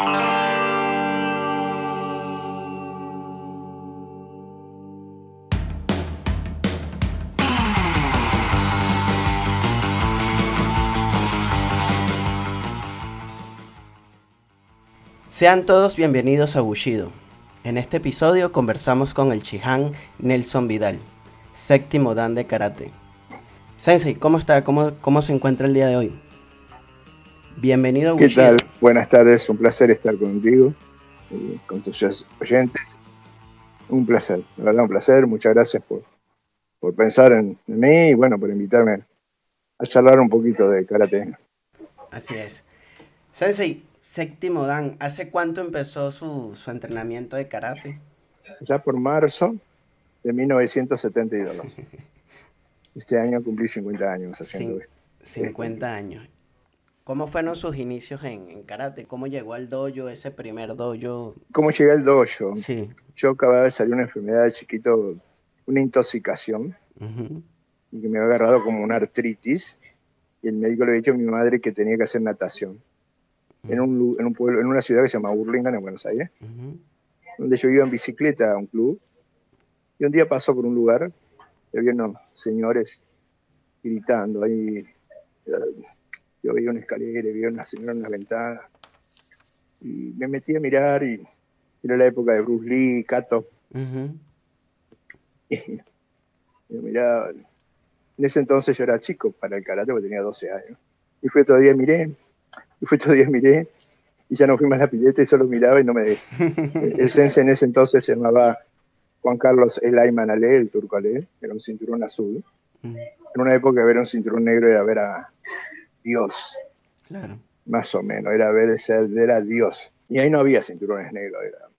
Sean todos bienvenidos a Bushido. En este episodio conversamos con el Chihan Nelson Vidal, séptimo dan de karate. Sensei, ¿cómo está? ¿Cómo, ¿Cómo se encuentra el día de hoy? Bienvenido Bushido. ¿Qué tal? Buenas tardes, un placer estar contigo, y con tus oyentes. Un placer, la verdad, un placer. Muchas gracias por, por pensar en, en mí y bueno, por invitarme a charlar un poquito de karate. Así es. Sensei, Séptimo Dan, ¿hace cuánto empezó su, entrenamiento de karate? Ya por marzo de 1972. Este año cumplí 50 años haciendo esto. 50 años. ¿Cómo fueron sus inicios en, karate? ¿Cómo llegó al dojo, ese primer dojo? ¿Cómo llegué al dojo? Sí. Yo acababa de salir una enfermedad de chiquito, una intoxicación, y que me había agarrado como una artritis, y el médico le había dicho a mi madre que tenía que hacer natación en, un, en, un pueblo, en una ciudad que se llama Burlingame, en Buenos Aires, donde yo iba en bicicleta a un club. Y un día pasó por un lugar y había unos señores gritando ahí. Yo veía una escalera, veía una señora en una ventana. Y me metí a mirar y era la época de Bruce Lee, Kato. y yo miraba. En ese entonces yo era chico para el karate, porque tenía 12 años. Y fue todavía miré, y fue todo día miré y ya no fui más a la pileta y solo miraba y no me des. El sense en ese entonces se llamaba Juan Carlos El Ayman Ale, el turco Ale, era un cinturón azul. Mm. En una época ver un cinturón negro era ver a Dios. Claro. Más o menos, era ver ser, era Dios. Y ahí no había cinturones negros, era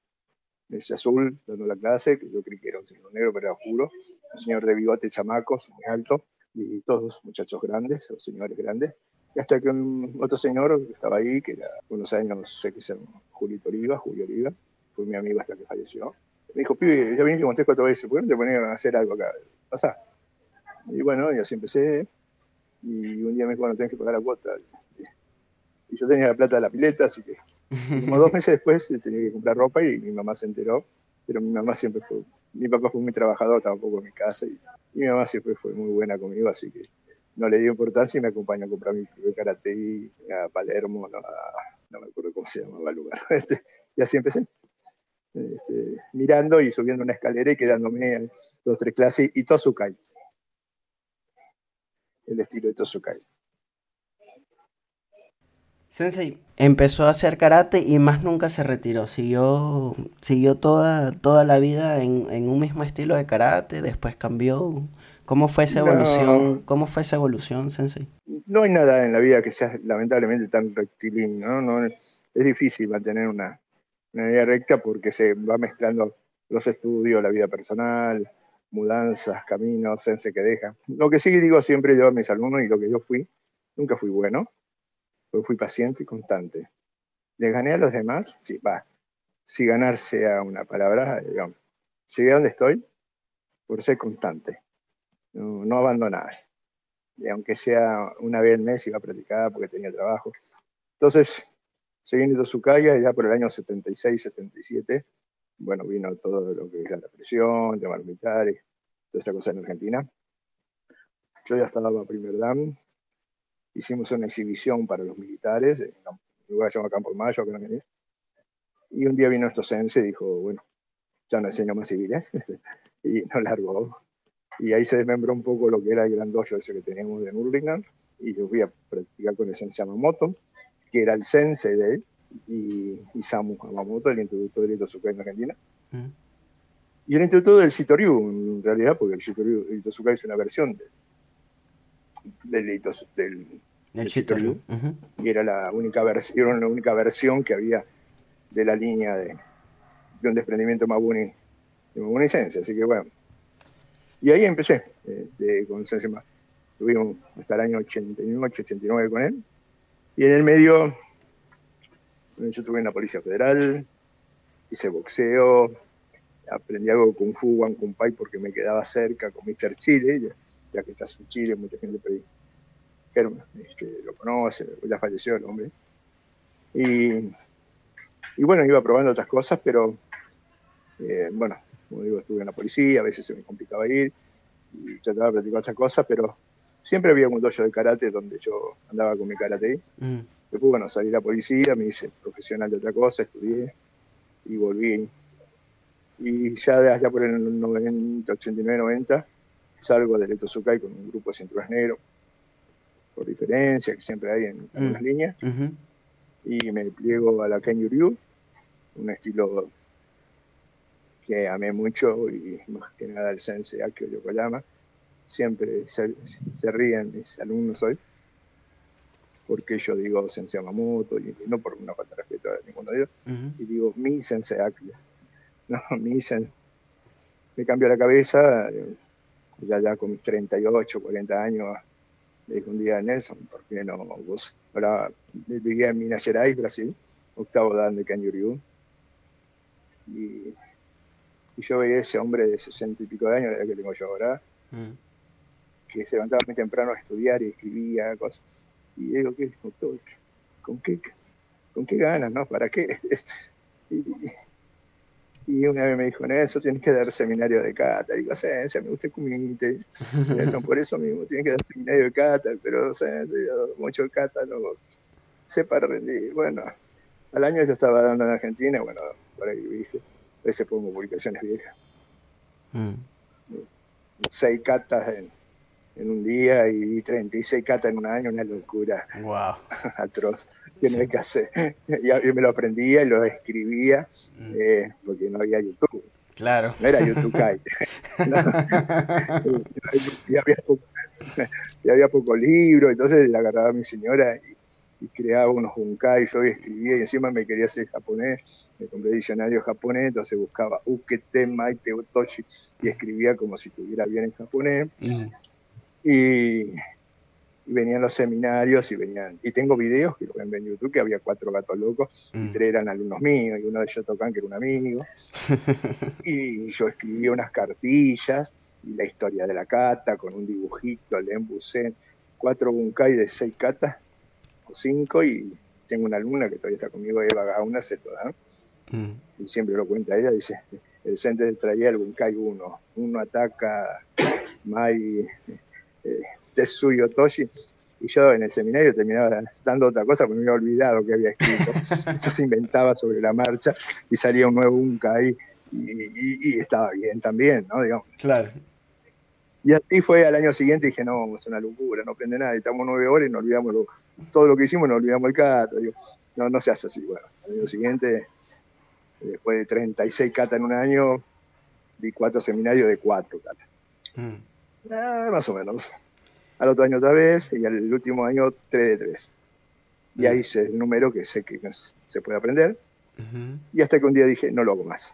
ese azul dando la clase, que yo creí que era un cinturón negro, pero era oscuro. Un señor de bigote chamacos, muy alto, y todos muchachos grandes, o señores grandes. Y hasta que un otro señor que estaba ahí, que era unos años, no sé qué se Julito Oliva, Julio Oliva, fue mi amigo hasta que falleció. Me dijo, pibe, ya viniste con tres, cuatro veces, ¿por qué no te ponías a hacer algo acá? Pasa. Y bueno, y así empecé. Y un día me dijo, bueno, tenés que pagar la cuota. Y yo tenía la plata de la pileta, así que como dos meses después tenía que comprar ropa y mi mamá se enteró. Pero mi mamá siempre fue, mi papá fue muy trabajador, estaba un poco en mi casa y, y mi mamá siempre fue muy buena conmigo, así que no le dio importancia y me acompañó a comprar mi primer karate a Palermo, no, me acuerdo cómo se llamaba el lugar. Este, y así empecé. Este, mirando y subiendo una escalera y quedándome dos tres clases y Tosukai. El estilo de Tosukai. Sensei empezó a hacer karate y más nunca se retiró. Siguió, siguió toda, toda la vida en, en un mismo estilo de karate, después cambió. ¿Cómo fue esa evolución? ¿Cómo fue esa evolución, Sensei? No hay nada en la vida que sea lamentablemente tan rectilíneo, ¿no? es, difícil mantener una, una idea recta porque se va mezclando los estudios, la vida personal, mudanzas, caminos, sense que deja. Lo que sí digo siempre yo a mis alumnos y lo que yo fui, nunca fui bueno, pero fui paciente y constante. ¿Le gané a los demás? Sí, va. Si ganar sea una palabra, digamos, llegué a donde estoy por ser constante no, no abandonar. Y aunque sea una vez al mes iba a practicar porque tenía trabajo. Entonces, seguí en y ya por el año 76, 77, bueno, vino todo lo que es la represión, temas militares, toda esa cosa en Argentina. Yo ya estaba en primer dan, hicimos una exhibición para los militares, en un lugar que se llama Campo Mayo, que no Y un día vino nuestro sense y dijo, bueno, ya no enseño más civiles, y nos largó. Y ahí se desmembró un poco lo que era el gran dojo ese que teníamos de Nurlingan, y yo fui a practicar con el sensei Yamamoto, que era el sensei de él, y, Samu Yamamoto, el introductor del Itosukai en Argentina. Mm. Y el introductor del Shitoryu, en realidad, porque el Shitoryu, el Itosukai es una versión de, del, del, Shitoryu, y era la, única era la única versión que había de la línea de, de un desprendimiento Mabuni, de Mabuni Sensei, así que bueno, y ahí empecé este, con Sensei Tuvimos hasta el año 88, 89 con él. Y en el medio, yo estuve en la Policía Federal, hice boxeo, aprendí algo de Kung Fu, Wan Kung Pai, porque me quedaba cerca con Mr. Chile, ya, que estás en Chile, mucha gente este, lo conoce, ya falleció el hombre. Y y bueno, iba probando otras cosas, pero eh, bueno, como digo, estuve en la policía, a veces se me complicaba ir y trataba de practicar otras cosas, pero siempre había un dojo de karate donde yo andaba con mi karate. Mm. Después, bueno, salí a la policía, me hice profesional de otra cosa, estudié y volví. Y ya allá por el 90, 89, 90, salgo del Eto Sukai con un grupo de cinturones negros, por diferencia, que siempre hay en, en las mm. líneas. Y me pliego a la Ken Ryu, un estilo que amé mucho y más que nada el sensei Akio Yokoyama. Siempre se, ríen mis alumnos hoy, porque yo digo sensei Yamamoto, y no por una falta de respeto a ninguno de ellos, y digo mi sensei Akio. No, mi sensei. Me cambió la cabeza, ya, ya con mis 38, 40 años, le dije un día a Nelson, ¿por qué no vos? Ahora viví en Minas Gerais, Brasil, octavo dan de Ryu. Y y yo veía ese hombre de sesenta y pico de años, la edad que tengo yo ahora, que se levantaba muy temprano a estudiar y escribía cosas. Y digo, ¿qué, ¿con qué, con qué ganas, no? ¿Para qué? y, una vez me dijo, eso tienes que dar seminario de cata. Y digo, me gusta el comité. por eso mismo tienes que dar seminario de cata, pero mucho el cata, no sé para rendir. Bueno, al año yo estaba dando en Argentina, bueno, por ahí viste a veces pongo publicaciones viejas. Mm. Seis catas en, un día y 36 catas en un año, una locura. Wow. Atroz. Tiene que hacer. Yo me lo aprendía y lo escribía mm. eh, porque no había YouTube. Claro. No era YouTube y, había poco, y había poco libro, entonces le agarraba a mi señora y y creaba unos bunkai, yo escribía y encima me quería hacer japonés, me compré diccionario japonés, entonces buscaba ukete, maite, otoshi y escribía como si estuviera bien en japonés. Mm. Y, venían los seminarios y venían, y tengo videos que lo ven en YouTube, que había cuatro gatos locos, y mm. tres eran alumnos míos, y uno de ellos tocan que era un amigo, y yo escribía unas cartillas, y la historia de la kata, con un dibujito, el embusen, cuatro bunkai de seis katas, cinco y tengo una alumna que todavía está conmigo, Eva Gauna, se toda, mm. y siempre lo cuenta ella, dice, el centro traía el Bunkai 1, uno ataca Mai Tetsuyo Toshi, y yo en el seminario terminaba dando otra cosa porque me había olvidado que había escrito. Entonces inventaba sobre la marcha y salía un nuevo Bunkai y, y, estaba bien también, ¿no? Digamos. Claro. Y así fue al año siguiente dije, no, es una locura, no aprende nada, estamos nueve horas y nos olvidamos todo lo que hicimos, nos olvidamos el cata. no, no se hace así. Bueno, al año siguiente, después de 36 cata en un año, di cuatro seminarios de cuatro cata. Mm. Ah, más o menos. Al otro año otra vez y al último año tres de tres. Y ahí hice el número que sé que se puede aprender. Y hasta que un día dije, no lo hago más.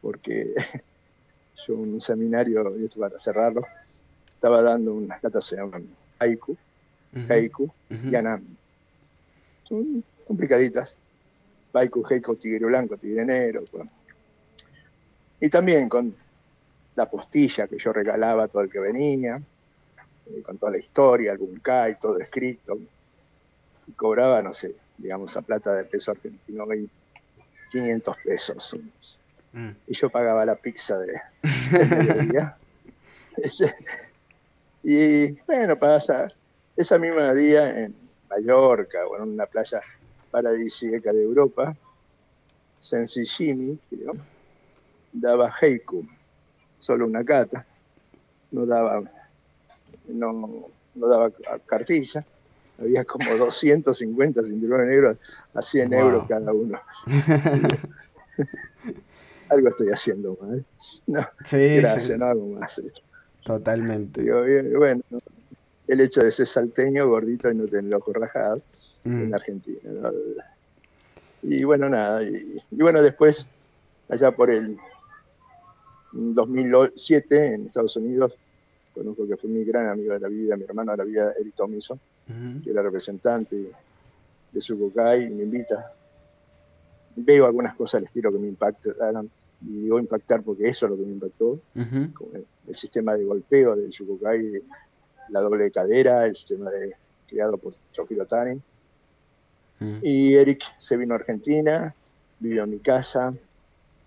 Porque yo un seminario, y esto para cerrarlo, estaba dando unas catas, se llaman haiku, haiku y anami. Son complicaditas. Haiku, haiku, tigre blanco, tigre negro. Y también con la postilla que yo regalaba a todo el que venía, eh, con toda la historia, algún bunkai, todo escrito. Y cobraba, no sé, digamos a plata de peso argentino, 500 pesos, Mm. Y yo pagaba la pizza de, mediodía. y bueno, pasa esa misma día en Mallorca o en una playa paradisíaca de Europa, Sensishimi, creo, daba Heiku, solo una cata, no daba, no, no daba cartilla, había como 250 cinturones negros a 100 euros cada uno. algo estoy haciendo mal. No, gracias, no hago más. Totalmente. bueno, el hecho de ser salteño, gordito y no tener ojos rajados en mm. Argentina. Y bueno, nada. Y, bueno, después, allá por el 2007, en Estados Unidos, conozco que fue mi gran amigo de la vida, mi hermano de la vida, Eric Tomison, que era representante de Sukokai, y me invita. Veo algunas cosas al estilo que me impactan, y digo impactar porque eso es lo que me impactó, el, sistema de golpeo del Shukokai, la doble cadera, el sistema de, creado por Chokiro Tani. Y Eric se vino a Argentina vivió en mi casa,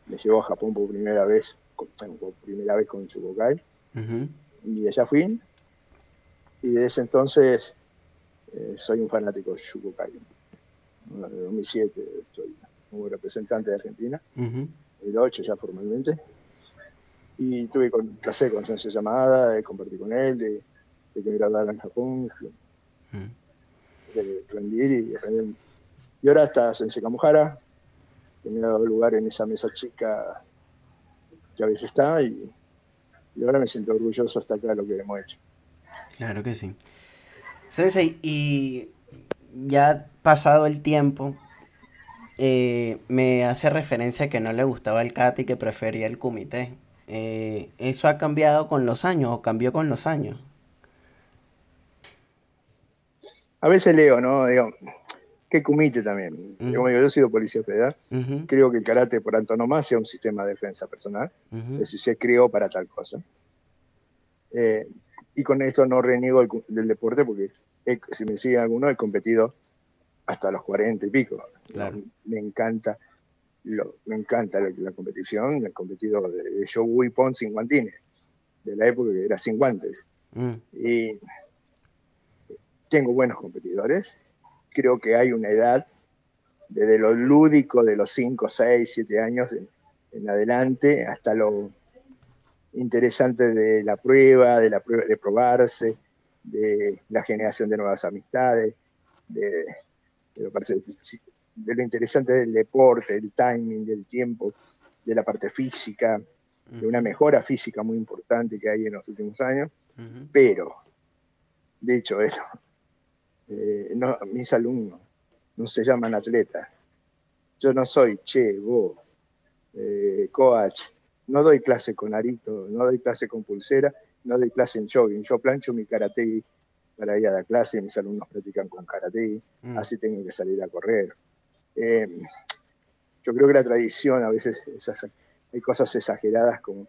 me llevó a Japón por primera vez, por primera vez con Chukokai, y allá fui, y desde entonces eh, soy un fanático de Chukokai. Desde 2007 estoy como representante de Argentina, uh 2008 ya formalmente, y tuve con, placer con Sensei Llamada, de compartir con él, de, de que me graduara en Japón, de rendir y rendir. Y ahora está Sensei Kamuhara, que me ha dado lugar en esa mesa chica que a veces está, y, y ahora me siento orgulloso hasta acá de lo que hemos hecho. Claro que sí. Sensei, y ya pasado el tiempo, eh, me hace referencia que no le gustaba el kata y que prefería el kumite. Eh, ¿Eso ha cambiado con los años o cambió con los años? A veces leo, ¿no? Digo, que kumite también. Como digo, yo he sido policía federal. Creo que el karate por antonomasia es un sistema de defensa personal. Es decir, se creó para tal cosa. Eh, y con esto no reniego del deporte porque si me sigue alguno, he competido hasta los 40 y pico. Me encanta lo, me encanta la, competición, he competido de, de Show Pon sin guantines, de la época que era sin guantes. Mm. Y tengo buenos competidores. Creo que hay una edad, desde lo lúdico de los 5, 6, 7 años en, adelante, hasta lo interesante de la prueba, de la prueba, de probarse, de la generación de nuevas amistades, de, de, de lo interesante del deporte, del timing, del tiempo, de la parte física, de una mejora física muy importante que hay en los últimos años. Pero, dicho esto, eh, mis alumnos no se llaman atletas. Yo no soy che, vos, eh, coach, no doy clase con arito, no doy clase con pulsera, no doy clase en jogging. Yo plancho mi karate para ir a la clase, mis alumnos practican con karate, mm. así tengo que salir a correr. Eh, yo creo que la tradición a veces hay cosas exageradas como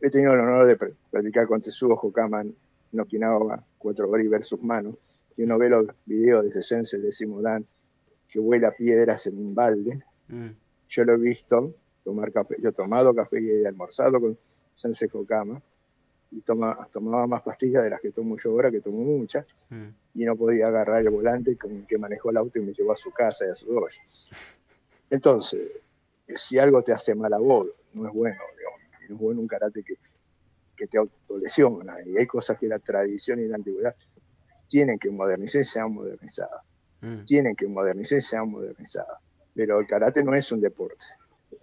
he tenido el honor de practicar con Tetsuo Hokaman en Okinawa, cuatro gori versus manos, y uno ve los videos de Sesense de Simodan que vuela piedras en un balde. Mm. Yo lo he visto tomar café, yo he tomado café y he almorzado con Sensei Hokama, y toma, tomaba más pastillas de las que tomo yo ahora, que tomo muchas, mm. y no podía agarrar el volante con que manejó el auto y me llevó a su casa y a su dojo. Entonces, si algo te hace mal a vos, no es bueno, no es bueno un karate que, que te autolesiona, y hay cosas que la tradición y la antigüedad tienen que modernizar y se han modernizado. Mm. Tienen que modernizar y se han modernizado. Pero el karate no es un deporte.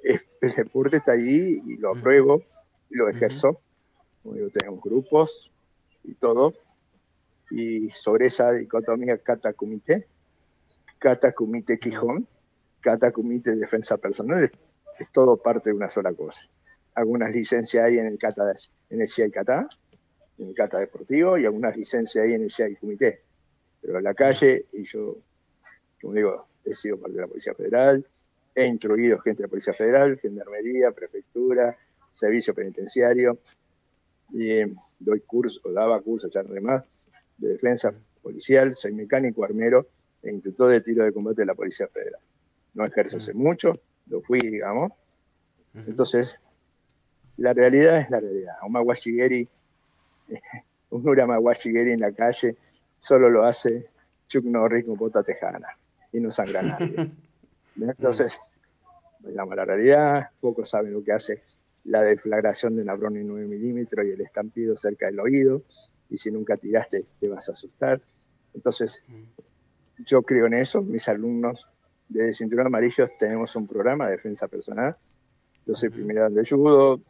el deporte está ahí y lo mm. apruebo y lo ejerzo tenemos grupos y todo. Y sobre esa dicotomía kata-kumite, kata-kumite Quijón, kata-kumite defensa personal, es, todo parte de una sola cosa. Algunas licencias hay en el kata, en el Kata, en el kata deportivo, y algunas licencias hay en el CI Kumite. Pero en la calle, y yo, como digo, he sido parte de la Policía Federal, he instruido gente de la Policía Federal, Gendarmería, Prefectura, Servicio Penitenciario, y eh, doy curso, daba cursos, ya más, de defensa policial, soy mecánico armero e instructor de tiro de combate de la Policía Federal. No ejerzo hace mucho, lo fui, digamos. Entonces, la realidad es la realidad. Un Mawashigeri, un Uramawashigeri en la calle, solo lo hace Chuck Norris con bota tejana y no sangra nadie. Entonces, la realidad, pocos saben lo que hace la deflagración de una Browning 9 milímetros y el estampido cerca del oído, y si nunca tiraste te vas a asustar. Entonces, yo creo en eso, mis alumnos de Cinturón Amarillo tenemos un programa de defensa personal. Yo soy primera de judo,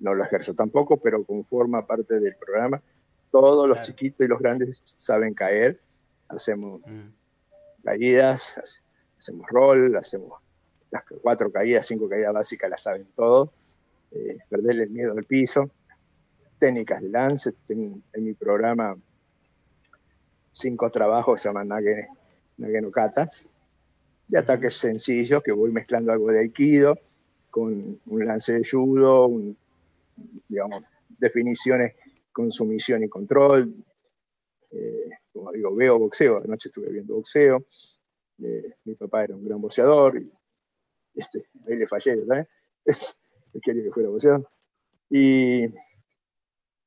no lo ejerzo tampoco, pero como forma parte del programa, todos los chiquitos y los grandes saben caer. Hacemos caídas, hacemos rol, hacemos las cuatro caídas, cinco caídas básicas, las saben todos eh, perderle el miedo al piso, técnicas de lance, en, mi programa cinco trabajos se llaman Nage, no Katas, de ataques sencillos que voy mezclando algo de aikido con un lance de judo, digamos, definiciones con sumisión y control. Eh, como digo, veo boxeo, anoche estuve viendo boxeo. Eh, mi papá era un gran boxeador y Este, ahí le fallé, ¿verdad? quería que fuera boxeo. Y,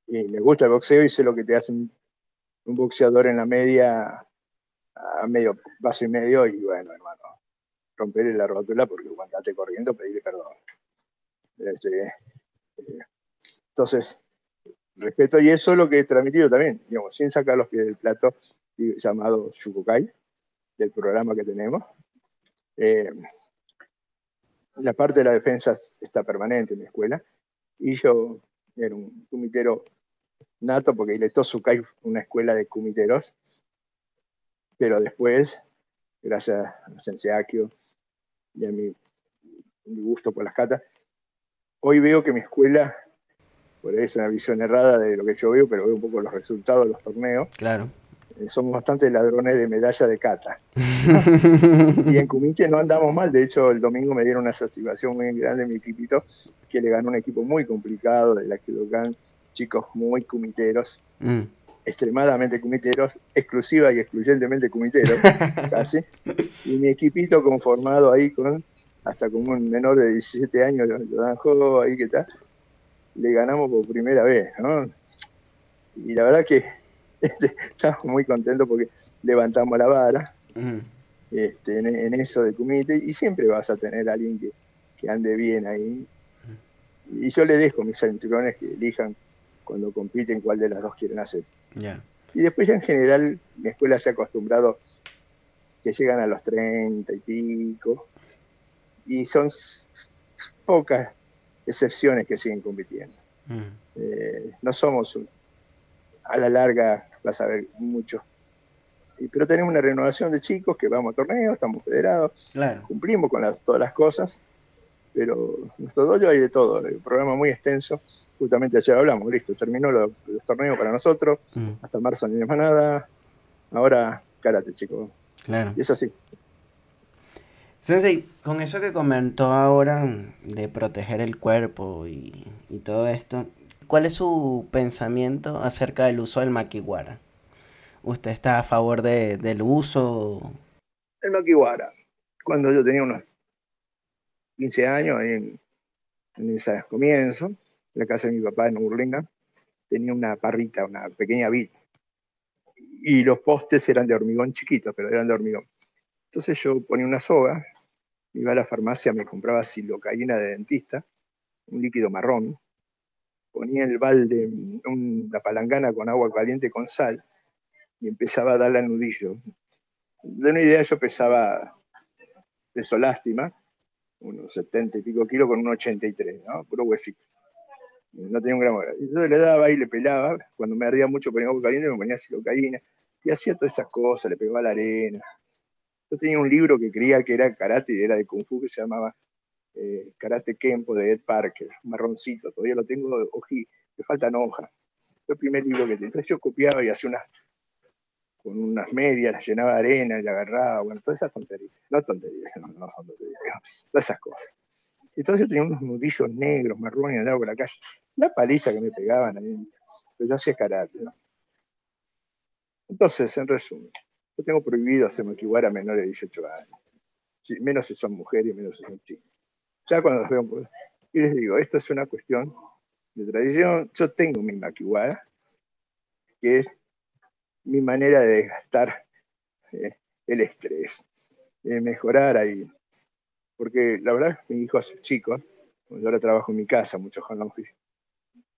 y me gusta el boxeo y sé lo que te hace un, boxeador en la media, a medio paso y medio, y bueno, hermano, romperle la rótula porque cuando andate corriendo, pedirle perdón. Este, eh, entonces, respeto, y eso es lo que he transmitido también, digamos, sin sacar los pies del plato, llamado Shukukai, del programa que tenemos. Eh, la parte de la defensa está permanente en la escuela, y yo era un comitero nato, porque le Sukai una escuela de comiteros, pero después, gracias a Senseakio y a mi, mi gusto por las catas, hoy veo que mi escuela por ahí es una visión errada de lo que yo veo, pero veo un poco los resultados de los torneos. Claro. Eh, somos bastante ladrones de medalla de cata. y en Kumite no andamos mal, de hecho el domingo me dieron una satisfacción muy grande mi equipito, que le ganó un equipo muy complicado de la Kidokan, chicos muy kumiteros, mm. extremadamente kumiteros, exclusiva y excluyentemente kumiteros, casi. Y mi equipito conformado ahí con hasta con un menor de 17 años, lo dan juego ahí que está, le ganamos por primera vez, ¿no? Y la verdad que este, estamos muy contentos porque levantamos la vara este, en, eso de comité y siempre vas a tener a alguien que, ande bien ahí. Y yo le dejo mis cinturones que elijan cuando compiten cuál de las dos quieren hacer. Y después ya en general mi escuela se ha acostumbrado que llegan a los 30 y pico y son pocas excepciones que siguen compitiendo. Mm. Eh, no somos, a la larga, vas a ver mucho. pero tenemos una renovación de chicos que vamos a torneos, estamos federados, cumplimos con todas las cosas, pero nuestro dojo hay de todo, el programa muy extenso, justamente ayer hablamos, listo, terminó los, torneos para nosotros, mm. hasta marzo ni más nada, ahora karate, chicos. Y es así. Sensei, con eso que comentó ahora de proteger el cuerpo y, todo esto, ¿cuál es su pensamiento acerca del uso del makiwara? ¿Usted está a favor del uso? El makiwara. Cuando yo tenía unos 15 años, en, en ese comienzo, en la casa de mi papá en Urlinga, tenía una parrita, una pequeña vid. Y los postes eran de hormigón chiquito, pero eran de hormigón. Entonces yo ponía una soga, iba a la farmacia, me compraba silocaína de dentista, un líquido marrón, ponía el balde, una palangana con agua caliente con sal y empezaba a darle al nudillo. De una idea yo pesaba peso lástima, unos 70 y pico kilos con un 83, ¿no? Puro huesito. No tenía un gramo. Entonces le daba y le pelaba. Cuando me ardía mucho ponía agua caliente me ponía silocaína. Y hacía todas esas cosas, le pegaba la arena. Yo tenía un libro que creía que era karate y era de kung fu que se llamaba eh, Karate Kempo de Ed Parker, marroncito, todavía lo tengo, ojí, le faltan hojas. Fue el primer libro que tenía. Entonces yo copiaba y hacía unas, con unas medias, las llenaba de arena y la agarraba, bueno, todas esas tonterías. No tonterías, no, son tonterías, todas esas cosas. Entonces yo tenía unos nudillos negros, marrones, andaba por la calle. La paliza que me pegaban ahí. Pero yo hacía karate, ¿no? Entonces, en resumen, yo tengo prohibido hacer maquiwara a menores de 18 años. menos si son mujeres y menos si son chicos. Ya cuando los veo, pues, y les digo, esto es una cuestión de tradición. Yo tengo mi maquiwara, que es mi manera de gastar eh, el estrés, de mejorar ahí. Porque la verdad, mis hijos chicos, yo ahora trabajo en mi casa, muchos office,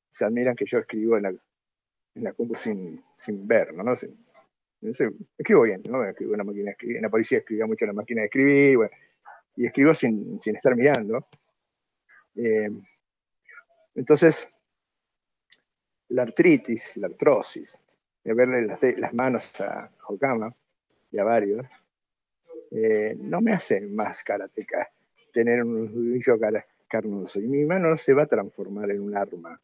se admiran que yo escribo en la, en la compu sin, sin ¿no? Escribo bien, ¿no? Escribo en la policía escribía mucho en la máquina de escribir, y escribo sin, sin, estar mirando. Eh, entonces, la artritis, la artrosis, de verle las, las manos a Hokama y a varios, eh, no me hace más karateca tener un nudillo carnoso. Y mi mano no se va a transformar en un arma.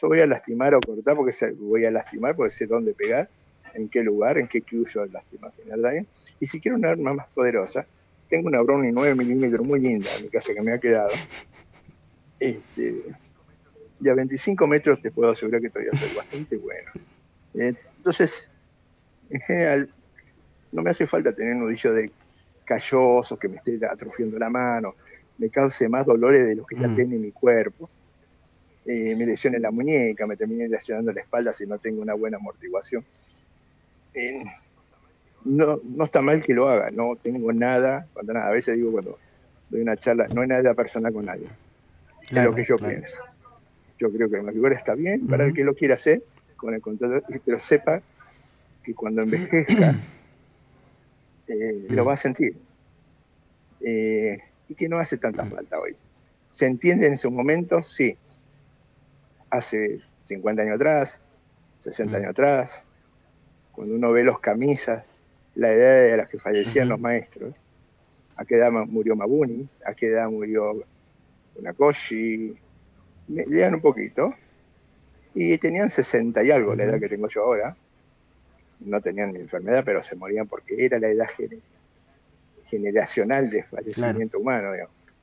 Yo voy a lastimar o cortar porque voy a lastimar porque sé dónde pegar en qué lugar, en qué cuyo lastima generar daño. Y si quiero una arma más poderosa, tengo una Browning 9 milímetros muy linda en mi casa que me ha quedado. Este, y a 25 metros te puedo asegurar que todavía soy bastante bueno. entonces, en general, no me hace falta tener un nudillo de calloso, que me esté atrofiando la mano, me cause más dolores de los que ya mm. tiene mi cuerpo. Eh, me lesione la muñeca, me termine lesionando la espalda si no tengo una buena amortiguación. Eh, no, no está mal que lo haga, no tengo nada, cuando nada, a veces digo cuando doy una charla, no hay nada personal con nadie, es lo que yo pienso. Yo creo que la figura está bien para el que lo quiera hacer, con el contrato, pero sepa que cuando envejezca eh, lo va a sentir. Eh, y que no hace tanta falta hoy. ¿Se entiende en esos momentos? Sí. Hace 50 años atrás, 60 años atrás, cuando uno ve los camisas, la edad de las que fallecían los maestros, a qué edad murió Mabuni, a qué edad murió Unakoshi, me lean un poquito, y tenían 60 y algo, la edad que tengo yo ahora, no tenían enfermedad, pero se morían porque era la edad generacional de fallecimiento humano.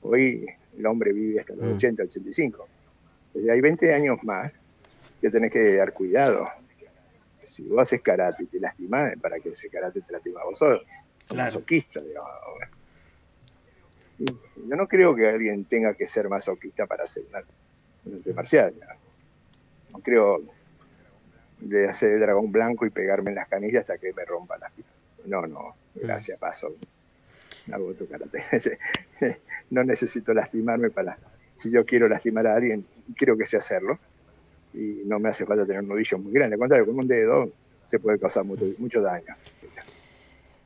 Hoy el hombre vive hasta los 80, mm. 85. Desde hay 20 años más que tenés que dar cuidado. Si vos haces karate y te lastimas, ¿para que ese karate te lastima a vos solo? Son masoquistas. Yo no creo que alguien tenga que ser masoquista para hacer un arte marcial. No creo de hacer el dragón blanco y pegarme en las canillas hasta que me rompa las piernas. No, no, gracias, paso. Hago tu karate. no necesito lastimarme para. Si yo quiero lastimar a alguien, creo que sé hacerlo. Y no me hace falta tener un nudillo muy grande. Al contrario, con un dedo se puede causar mucho, daño.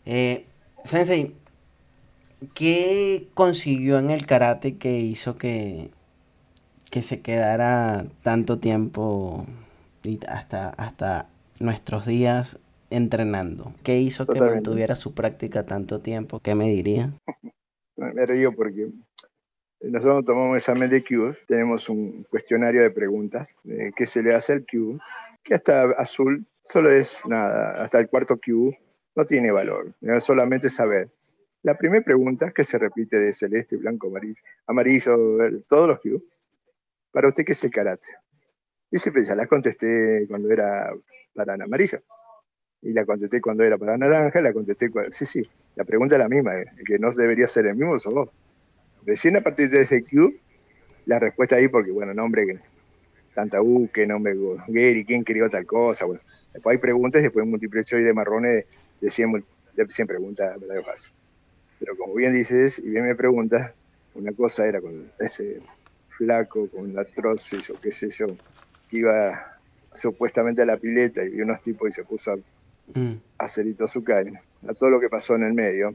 Eh, sensei, ¿qué consiguió en el karate que hizo que, que se quedara tanto tiempo y hasta, hasta nuestros días entrenando? ¿Qué hizo que mantuviera su práctica tanto tiempo? ¿Qué me diría? me río porque nosotros tomamos examen de Q, tenemos un cuestionario de preguntas eh, que se le hace al Q, que hasta azul solo es nada, hasta el cuarto Q no tiene valor, es solamente saber. La primera pregunta, que se repite de celeste, blanco, amarillo, amarillo, todos los Q, para usted, ¿qué es el karate? Y siempre ya la contesté cuando era para amarillo. Y la contesté cuando era para naranja, la contesté cuando... Sí, sí, la pregunta es la misma, eh, que no debería ser el mismo sos vos. Recién a partir de ese Q, la respuesta ahí, porque bueno, nombre que tanta U, que nombre Gary, quién quería tal cosa, bueno. Después hay preguntas, después múltiple choice de marrones de 100, de 100 preguntas, ¿verdad? Pero como bien dices, y bien me preguntas, una cosa era con ese flaco, con la trocis o qué sé yo, que iba supuestamente a la pileta y vio unos tipos y se puso a, mm. hacer a todo lo que pasó en el medio.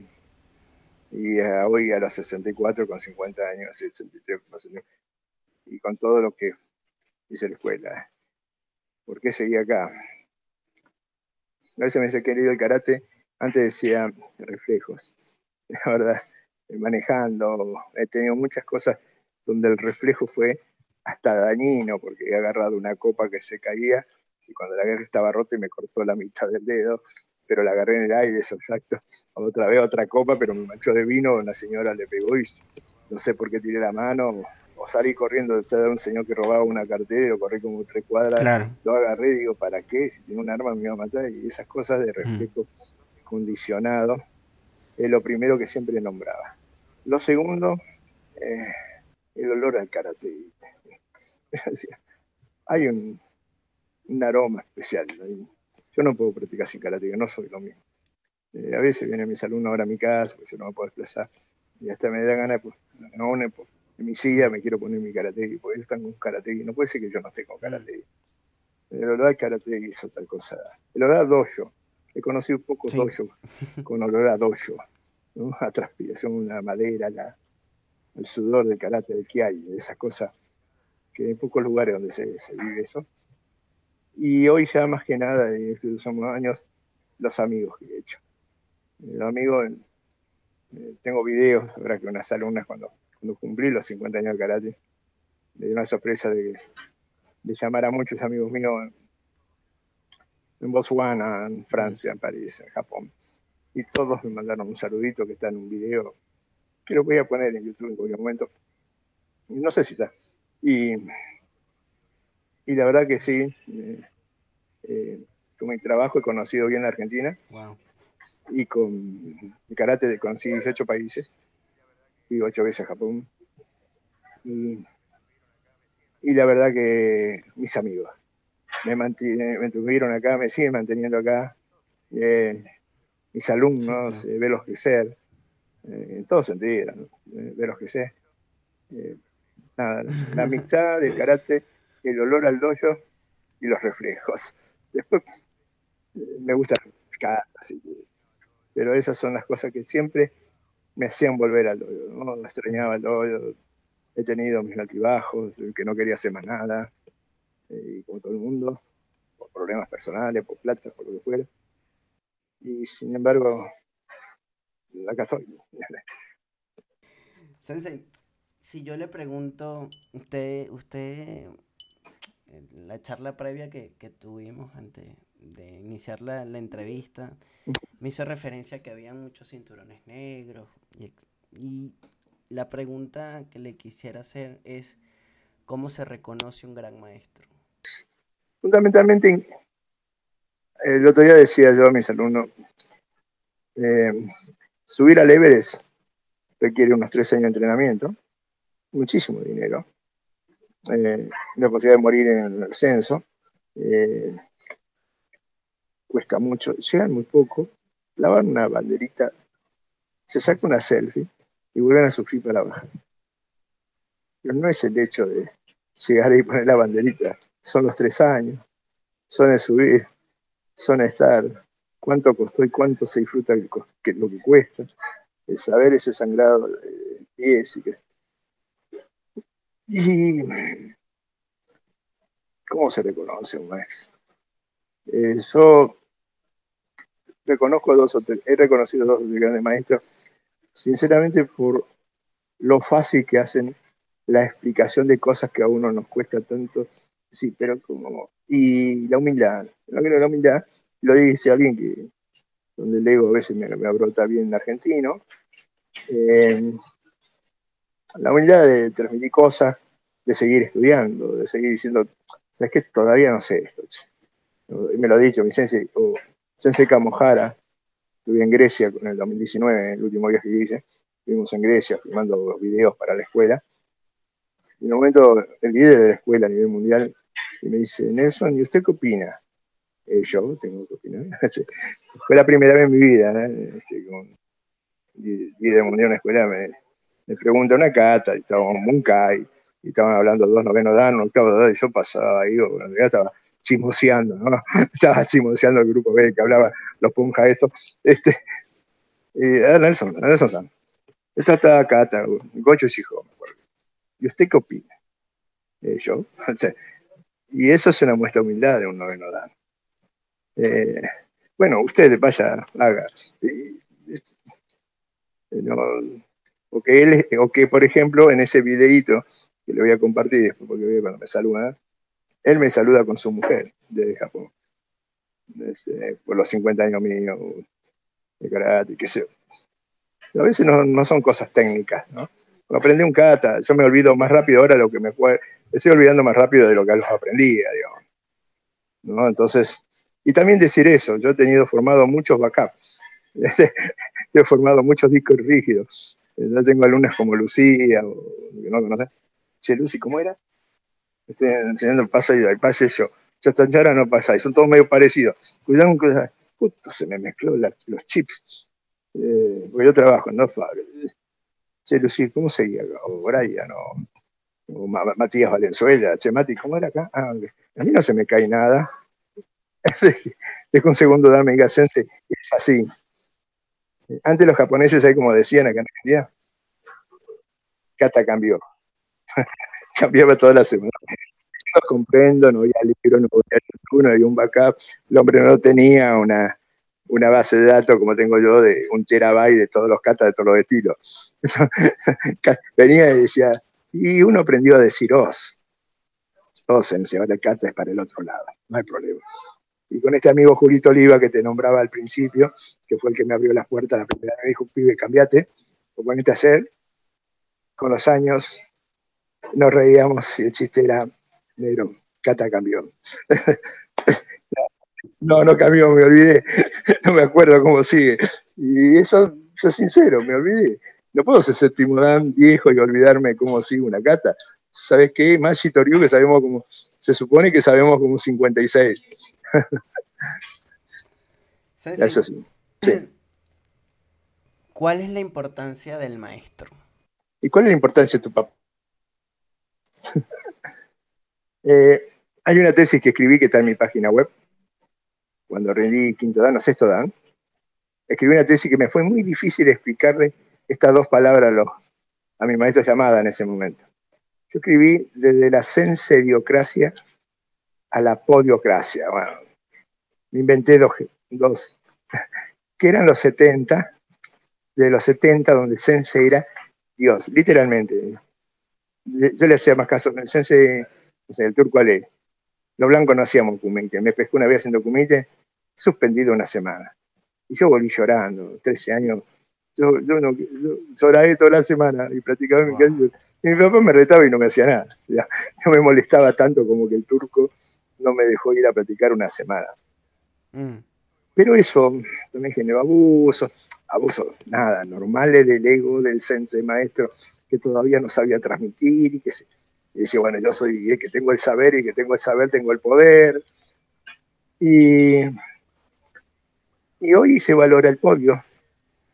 Y hoy a los 64, con 50 años, 63, y con todo lo que hice la escuela. ¿Por qué seguí acá? A veces me dice querido el karate, antes decía reflejos. La verdad, manejando, he tenido muchas cosas donde el reflejo fue hasta dañino, porque he agarrado una copa que se caía y cuando la agarré estaba rota y me cortó la mitad del dedo, pero la agarré en el aire, eso exacto. Otra vez otra copa, pero me manchó de vino, una señora le pegó y no sé por qué tiré la mano, o salí corriendo detrás de un señor que robaba una cartera y lo corrí como tres cuadras, lo agarré y digo, ¿para qué? Si tiene un arma me iba a matar, y esas cosas de mm. reflejo condicionado es lo primero que siempre nombraba. Lo segundo, eh, el olor al karate. Hay un, aroma especial. Yo no puedo practicar sin karate, no soy lo mismo. Eh, a veces vienen mis alumnos ahora a mi casa, porque yo no me puedo desplazar, y hasta me da ganas, pues, no, pues, en mi silla me quiero poner mi karate, porque ellos están con karate, no puede ser que yo no esté con karate. El olor al karate es otra cosa. El olor a dojo. He conocido pocos sí. con olor a dojo. ¿no? A transpiración, la madera, la, el sudor del karate, que hay, de esas cosas que hay pocos lugares donde se, vive eso. Y hoy ya más que nada, en estos últimos años, los amigos que he hecho. Los amigos, eh, tengo videos, ahora que unas alumnas cuando, cuando cumplí los 50 años de karate, me dio una sorpresa de, de llamar a muchos amigos míos en Botswana, en Francia, en París, en Japón. Y todos me mandaron un saludito que está en un video, que lo voy a poner en YouTube en cualquier momento. No sé si está. Y, y la verdad que sí, eh, eh, con mi trabajo he conocido bien la Argentina. y con el karate conocí 18 países, fui ocho veces a Japón. Y, la verdad que mis amigos me, mantuvieron acá, me siguen manteniendo acá. Eh, mis alumnos, eh, verlos crecer, eh, en todo sentido, verlos crecer. nada, la amistad, el karate, el olor al dojo y los reflejos. Después me gusta pero esas son las cosas que siempre me hacían volver al dojo. ¿no? extrañaba el dojo, he tenido mis altibajos, que no quería hacer más nada, eh, y como todo el mundo, por problemas personales, por plata, por lo que fuera. Y sin embargo, acá estoy. Sensei, si yo le pregunto, usted, usted la charla previa que, tuvimos antes de iniciar la, entrevista, me hizo referencia a que había muchos cinturones negros. Y, la pregunta que le quisiera hacer es, ¿cómo se reconoce un gran maestro? Fundamentalmente, el otro día decía yo a mis alumnos, eh, subir al Everest requiere unos tres años de entrenamiento, muchísimo dinero, eh, la posibilidad de morir en el ascenso. Eh, cuesta mucho, llegan muy poco, lavan una banderita, se saca una selfie y vuelven a sufrir para bajar. Pero no es el hecho de llegar y poner la banderita, son los tres años, son el subir, son estar, cuánto costó y cuánto se disfruta lo que cuesta, el saber ese sangrado de pies y que ¿Y cómo se reconoce un maestro? Eh, yo reconozco dos he reconocido dos grandes maestros, sinceramente por lo fácil que hacen la explicación de cosas que a uno nos cuesta tanto. Sí, pero como. Y la humildad. la humildad lo dice alguien que, donde el a veces me, me abrota bien en argentino. Eh, la humildad de transmitir cosas, de seguir estudiando, de seguir diciendo, ¿sabes qué? Todavía no sé esto. Me lo ha dicho mi sensei, o sensei Kamojara, estuve en Grecia con el 2019, el último viaje que hice, estuvimos en Grecia filmando videos para la escuela. Y en un momento, el líder de la escuela a nivel mundial, y me dice, Nelson, ¿y usted qué opina? Eh, yo tengo que opinar. Fue la primera vez en mi vida, ¿eh? Mundial en una escuela, me, me pregunta una cata, y estábamos en y estaban hablando dos novenos dan, un octavo dan, y yo pasaba ahí, bueno, ya estaba chismoseando, ¿no? Estaba chismoseando el grupo B que hablaba los punja eso. Este, era Nelson, Nelson San. Esta está acá, Gocho y hijo, me acuerdo. ¿Y usted qué opina? Eh, yo. y eso es una muestra de humildad de un noveno dan. Eh, bueno, usted vaya, haga. no, o que, él, o que, por ejemplo, en ese videíto que le voy a compartir después, porque cuando me saluda, él me saluda con su mujer de Japón, este, por los 50 años míos de karate, qué sé. A veces no, no son cosas técnicas, ¿no? Aprendí un kata, yo me olvido más rápido ahora lo que me fue, estoy olvidando más rápido de lo que los aprendía, digamos. ¿no? Entonces, y también decir eso, yo he tenido formado muchos backups, he formado muchos discos rígidos. Yo tengo alumnas como Lucía, o, que no conoces, che, Lucy, ¿cómo era? Estoy enseñando el paso y el pase yo. Chastanchara no pasa, y son todos medio parecidos. Cuidado, cuidado. Justo se me mezcló los chips. Eh, porque yo trabajo no Che, Lucy, ¿cómo seguía? O Brian, o, o Matías Valenzuela. Che, Mati, ¿cómo era acá? Ah, a mí no se me cae nada. Dejo un segundo dame y es así. Antes los japoneses, ahí como decían acá en Argentina, Kata cambió. cambiaba toda la semana. No comprendo, no había libro, no había no había un backup. El hombre no tenía una, una base de datos como tengo yo de un terabyte de todos los catas de todos los estilos. Venía y decía, y uno aprendió a decir os. Os en el cata es para el otro lado, no hay problema. Y con este amigo Julito Oliva que te nombraba al principio, que fue el que me abrió las puertas la primera vez, me dijo, pibe, cambiate, o ponete a hacer. Con los años nos reíamos y el chiste era, negro, Cata cambió. No, no cambió, me olvidé. No me acuerdo cómo sigue. Y eso, soy sincero, me olvidé. No puedo ser séptimo dan viejo y olvidarme cómo sigue una cata. ¿Sabes qué? Maggi Toriu, que sabemos como, se supone que sabemos como 56. Eso sí. ¿Cuál es la importancia del maestro? ¿Y cuál es la importancia de tu papá? Eh, hay una tesis que escribí que está en mi página web, cuando rendí quinto dan o sexto dan. Escribí una tesis que me fue muy difícil explicarle estas dos palabras a, a mi maestro llamada en ese momento. Yo escribí desde la sensediocracia a la podiocracia. Bueno, me inventé dos, dos, que eran los 70, de los 70, donde sense era Dios, literalmente. Yo le hacía más caso, el sense, el turco Ale. Los blancos no hacíamos kumite. Me pescó una vez haciendo kumite, suspendido una semana. Y yo volví llorando, 13 años. Yo, yo, no, lloré toda la semana y practicaba mi canto. Y mi papá me retaba y no me hacía nada. Ya, no me molestaba tanto como que el turco no me dejó ir a practicar una semana. Mm. Pero eso también generó abusos, abusos, nada, normales del ego del sensei maestro que todavía no sabía transmitir y que se, decía, bueno, yo soy el que tengo el saber y que tengo el saber, tengo el poder. Y, y hoy se valora el podio,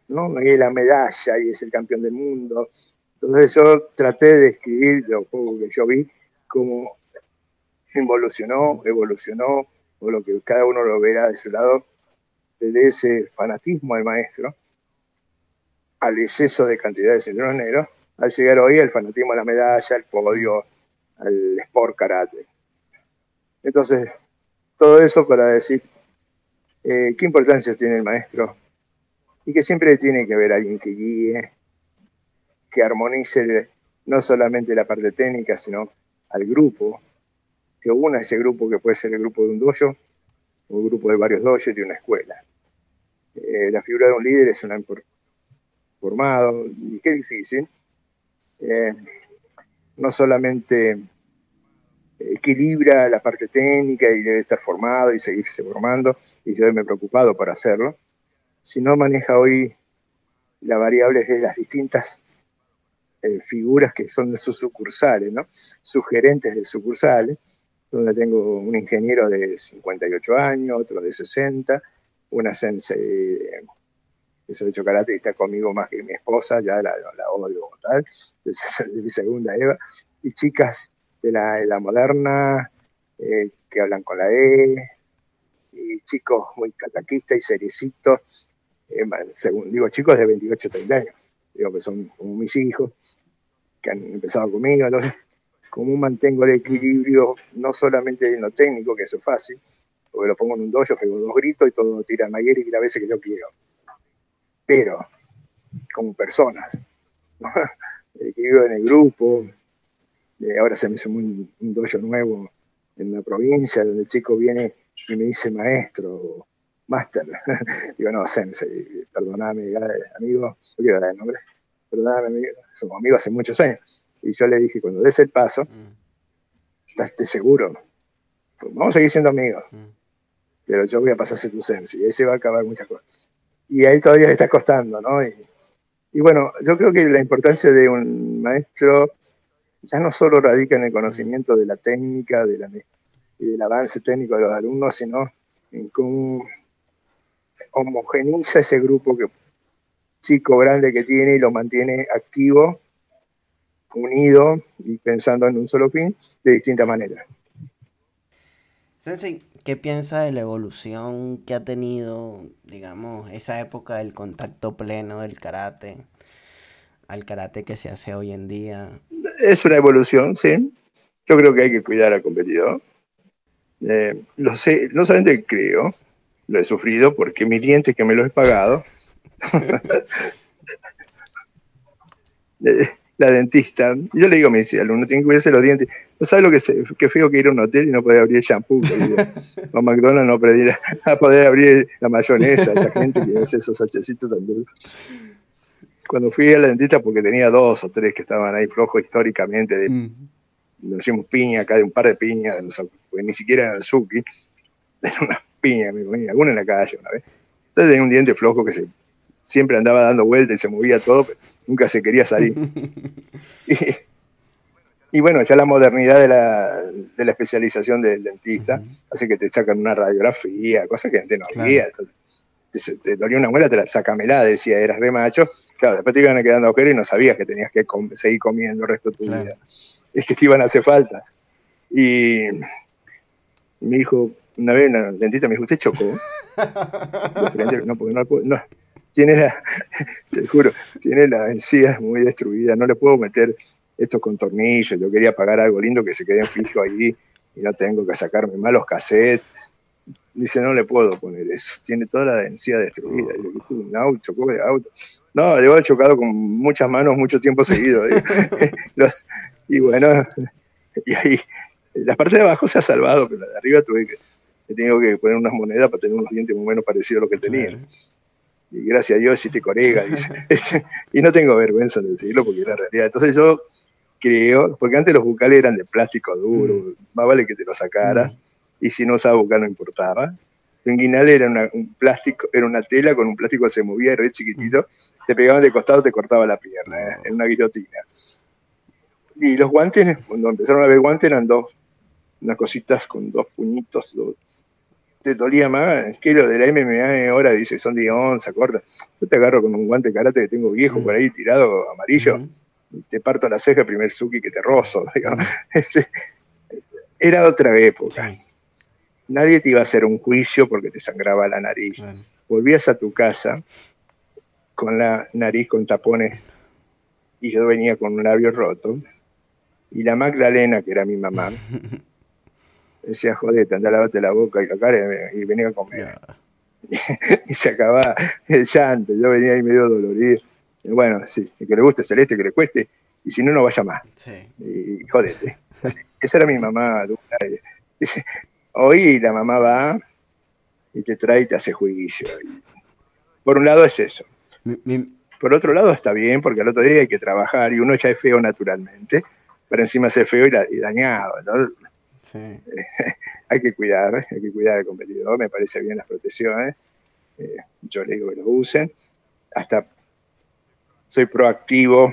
¿no? Y la medalla y es el campeón del mundo. Entonces yo traté de escribir lo poco que yo vi, cómo evolucionó, evolucionó, o lo que cada uno lo verá de su lado, desde ese fanatismo al maestro, al exceso de cantidad de cinturones negros, al llegar hoy al fanatismo a la medalla, al podio, al sport karate. Entonces, todo eso para decir eh, qué importancia tiene el maestro y que siempre tiene que haber alguien que guíe, que armonice no solamente la parte técnica, sino al grupo, que una ese grupo que puede ser el grupo de un dojo o el grupo de varios dojos de una escuela. Eh, la figura de un líder es una formado y qué difícil. Eh, no solamente equilibra la parte técnica y debe estar formado y seguirse formando, y yo me he preocupado por hacerlo, sino maneja hoy las variables de las distintas eh, figuras que son de sus sucursales, ¿no? sugerentes de sucursales, donde tengo un ingeniero de 58 años, otro de 60, una sensei que se ha hecho karate y está conmigo más que mi esposa, ya la, la odio tal, de mi segunda Eva, y chicas de la, moderna eh, que hablan con la E, y chicos muy cataquistas y seriecitos, eh, según digo chicos de 28 30 años, digo que son mis hijos, que han empezado conmigo, entonces, como mantengo el equilibrio, no solamente en lo técnico, que eso es fácil, porque lo pongo en un dojo, pego dos gritos y todo tira maguera y la veces que yo quiero. Pero, como personas, el equilibrio en el grupo, eh, ahora se me hizo un, un nuevo en la provincia, donde el chico viene y me dice maestro, máster. Digo, no, sensei, perdóname, amigo, no quiero dar el nombre, perdóname, amigo, somos amigos hace muchos años. Y yo le dije, cuando des el paso, mm. ¿estás seguro? Pues vamos a seguir siendo amigos. Mm. Pero yo voy a pasarse tu sensei, y ahí se va a acabar muchas cosas. Y ahí todavía le está costando, ¿no? Y, y bueno, yo creo que la importancia de un maestro ya no solo radica en el conocimiento de la técnica de la, y del avance técnico de los alumnos, sino en cómo homogeniza ese grupo que, chico grande que tiene y lo mantiene activo, unido y pensando en un solo fin de distinta manera. Sensei, ¿qué piensa de la evolución que ha tenido, digamos, esa época del contacto pleno del karate al karate que se hace hoy en día? Es una evolución, sí. Yo creo que hay que cuidar al competidor. Eh, lo sé, no solamente creo, lo he sufrido porque mis dientes que me los he pagado. Eh, la dentista, yo le digo a mis alumnos, tienen que cuidarse los dientes. ¿No sabes lo que, es, que feo que ir a un hotel y no poder abrir el shampoo? o McDonald's no poder, a poder abrir la mayonesa, la gente que hace esos hachecitos también cuando fui a la dentista, porque tenía dos o tres que estaban ahí flojos históricamente, de, mm. piña, acá de un par de piñas, porque ni siquiera eran Suki, piña me comía, alguna en la calle una vez. Entonces tenía un diente flojo que se, siempre andaba dando vueltas y se movía todo, pero nunca se quería salir. y, bueno, ya la modernidad de la, de la especialización del dentista hace que te sacan una radiografía, cosa que antes no había. te, dolía una muela, te la sacamela, decía, eras re macho. Claro, después te iban quedando agujeros y no sabías que tenías que seguir comiendo el resto de tu vida. Es que te iban a hacer falta. Y mi hijo, una vez el dentista me dijo, ¿usted chocó? no, porque no, no, tiene la, te juro, tiene la encía muy destruida, no le puedo meter estos con tornillos, yo quería pagar algo lindo que se quede fijo ahí y no tengo que sacarme malos cassettes. Dice, no le puedo poner eso, tiene toda la encía destruida. Y le dije, un auto, chocó de auto. No, debo haber chocado con muchas manos mucho tiempo seguido. y bueno, y ahí, la parte de abajo se ha salvado, pero la de arriba tuve que, he tenido que poner unas monedas para tener unos dientes muy menos parecidos a lo que tenía y gracias a Dios existe Corega, dice. Este, y no tengo vergüenza de decirlo porque era realidad. Entonces yo creo, porque antes los bucales eran de plástico duro, mm. más vale que te lo sacaras, mm. y si no usaba bucal no importaba. El inguinal era un plástico, era una tela con un plástico que se movía, era chiquitito, mm. te pegaban de costado, te cortaba la pierna, en eh, una guillotina. Y los guantes, cuando empezaron a ver guantes, eran dos, unas cositas con dos puñitos, dos, te dolía más que lo de la MMA ahora dice son de onza, corta. Yo te agarro con un guante de karate que tengo viejo por ahí tirado amarillo, y te parto la ceja primer suki que te rozo. Este, era otra época. Nadie te iba a hacer un juicio porque te sangraba la nariz. Volvías a tu casa con la nariz con tapones y yo venía con un labio roto. Y la Magdalena, que era mi mamá, decía, jodete, anda a lavarte la boca y la cara y, venía a comer. y se acababa el llanto, yo venía ahí medio dolorido. Y bueno, sí, que le guste celeste, que le cueste, y si no, no vaya más. Y, jodete. esa era mi mamá. Hoy la mamá va y te trae y te hace juicio. Por un lado es eso. Por otro lado está bien, porque al otro día hay que trabajar y uno ya es feo naturalmente, pero encima es feo y, dañado. ¿no? hay que cuidar, hay que cuidar al competidor, me parece bien las protecciones, eh, yo le digo que lo usen, hasta soy proactivo,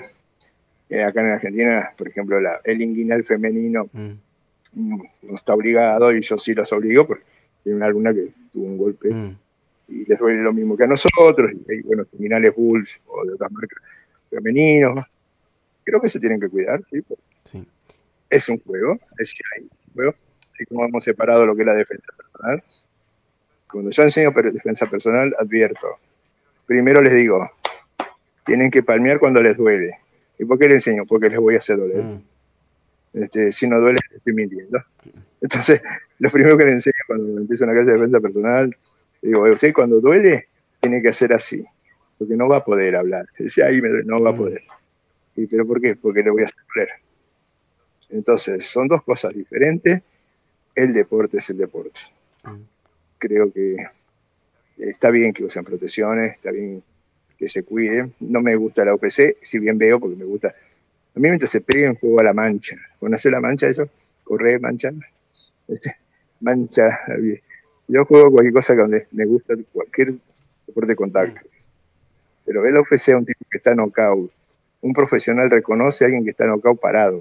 eh, acá en Argentina, por ejemplo, el inguinal femenino mm. No está obligado y yo sí los obligo porque tiene alguna que tuvo un golpe mm. y les duele lo mismo que a nosotros, y hay, bueno, inguinales Bulls o de otras marcas femeninos, creo que se tienen que cuidar, ¿sí? Es un juego, es y como hemos separado lo que es la defensa personal. Cuando yo enseño defensa personal, advierto. Primero les digo, tienen que palmear cuando les duele. ¿Y por qué les enseño? Porque les voy a hacer doler. Mm. Este, si no duele, estoy mintiendo. Entonces, lo primero que les enseño cuando empiezo una clase de defensa personal, digo, usted cuando duele, tiene que hacer así, porque no va a poder hablar. Dice, ahí no va a mm. poder. ¿Y pero por qué? Porque le voy a hacer doler. Entonces, son dos cosas diferentes. El deporte es el deporte. Creo que está bien que usen protecciones, está bien que se cuiden. No me gusta la OPC, si bien veo, porque me gusta. A mí mientras se peguen, juego a la mancha. ¿Conoce la mancha eso? Correr, mancha. Este, mancha. Yo juego cualquier cosa donde me gusta cualquier deporte de contacto. Pero el OPC es un tipo que está knockout. Un profesional reconoce a alguien que está knockout parado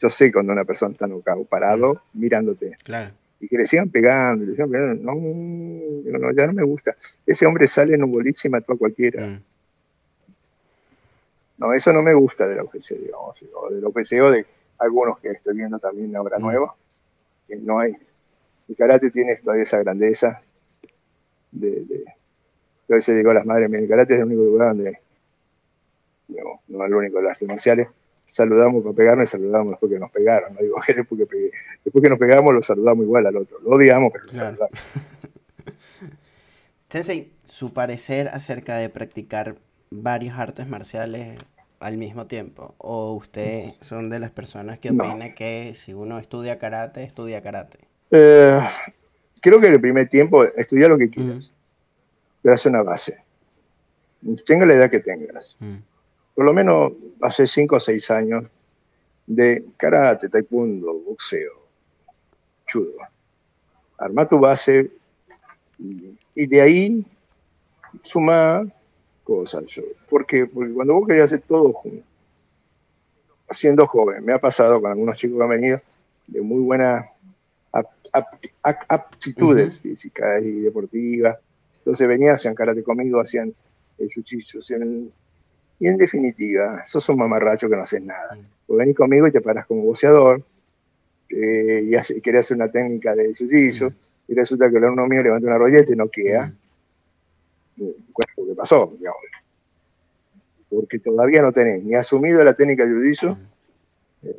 yo sé cuando una persona está nocao, parado, mirándote. Claro. Y que le sigan pegando, le sigan pegando. No, no, ya no me gusta. Ese hombre sale en un boliche y mató a cualquiera. Mm. No, eso no me gusta de la UGC, digamos, o de la UGC o de algunos que estoy viendo también ahora mm. nueva, que no hay. El karate tiene todavía esa grandeza de, de yo a veces digo a las madres, el karate es el único lugar donde, no, no es el único de las marciales, saludamos para pegarnos y saludamos después que nos pegaron. No digo, después que, después que nos pegamos lo saludamos igual al otro. Lo odiamos, pero lo saludamos. Sensei, su parecer acerca de practicar varios artes marciales al mismo tiempo? ¿O usted son de las personas que opina que si uno estudia karate, estudia karate? Eh, creo que en el primer tiempo estudia lo que quieras, pero hace una base. Tenga la edad que tengas por lo menos hace cinco o seis años, de karate, taekwondo, boxeo, chudo. Arma tu base Y, de ahí suma cosas. Yo, porque, porque cuando vos querías hacer todo junto, siendo joven, me ha pasado con algunos chicos que han venido de muy buenas aptitudes físicas y deportivas. Entonces venían, hacían karate conmigo, hacían el jiu y en definitiva, sos un mamarracho que no haces nada. Vos venís conmigo y te paras como boceador, eh, y hace, querés hacer una técnica de jiu y resulta que el alumno mío levanta una rolleta y no queda. ¿Qué pasó? Porque todavía no tenés ni asumido la técnica de jiu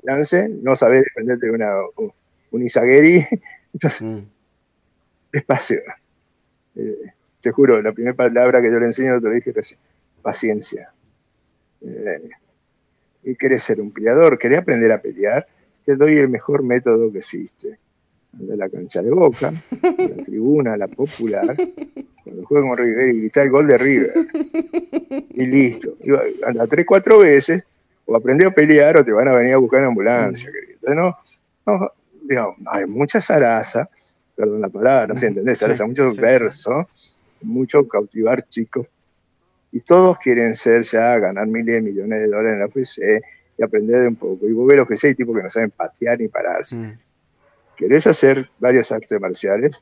lance, no sabés defenderte de una, un, Isageri. Entonces, despacio. Eh, te juro, la primera palabra que yo le enseño, te lo dije recién, paciencia. Eh, y querés ser un peleador, querés aprender a pelear, te doy el mejor método que existe. De la cancha de Boca, la tribuna, la popular, cuando juega con River y grita el gol de River. Y listo. anda tres, cuatro veces, o aprende a pelear o te van a venir a buscar en ambulancia. Entonces, no, no, digamos, hay mucha zaraza, perdón la palabra, no sé, ¿entendés? Zaraza, mucho verso, mucho cautivar chicos y todos quieren ser ya, ganar miles de millones de dólares en la UFC y aprender un poco. Y vos ves los que hay tipos que no saben patear ni pararse. Mm. ¿Querés hacer varios artes marciales?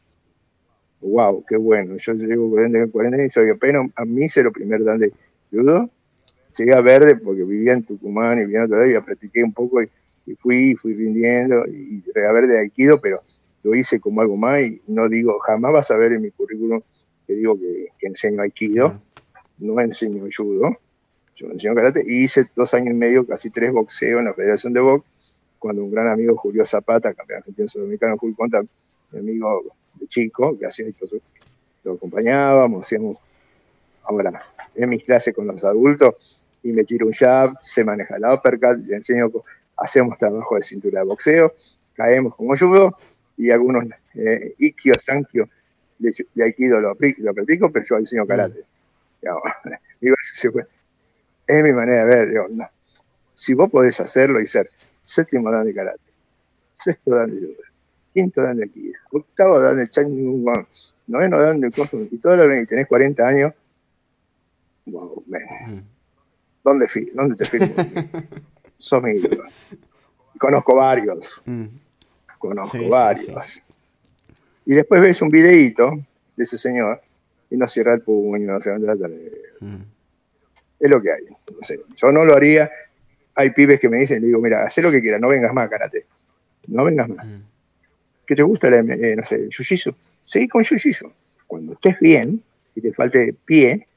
¡Wow! ¡Qué bueno! Yo llevo 40, 40 y soy apenas a mí se lo primer dan de judo. Llegué a verde porque vivía en Tucumán y vivía todavía, practiqué un poco y, fui, fui rindiendo y llegué a verde de Aikido, pero lo hice como algo más y no digo, jamás vas a ver en mi currículum que digo que, enseño Aikido. Mm no enseño judo, yo enseño karate y hice dos años y medio, casi tres boxeo en la Federación de Box, cuando un gran amigo Julio Zapata, campeón argentino sudamericano, Julio Conta, mi amigo de chico, que hacía esto, lo acompañábamos, hacíamos, ahora, en mis clases con los adultos, y me tiro un jab, se maneja la uppercut, le enseño, hacemos trabajo de cintura de boxeo, caemos como judo, y algunos eh, Ikkyo, Sankyo, de, de Aikido lo, lo practico, pero yo enseño karate. es mi manera de ver. Si vos podés hacerlo y ser séptimo dan de karate, sexto dan de yoga, quinto dan de aquí, octavo dan de chang noveno dan de cosmo, y todo lo y tenés 40 años, wow, ¿Dónde, ¿Dónde te firmo? Sos mi ídolo. Conozco varios. Mm. Conozco varios. Y después ves un videíto de ese señor y no cierra el puño, no se mm. Es lo que hay. yo no lo haría. Hay pibes que me dicen, digo, mira, haz lo que quieras, no vengas más, karate. No vengas más. Mm. ¿Qué te gusta, la, eh, no sé, Seguí con jiu Cuando estés bien y te falte pie,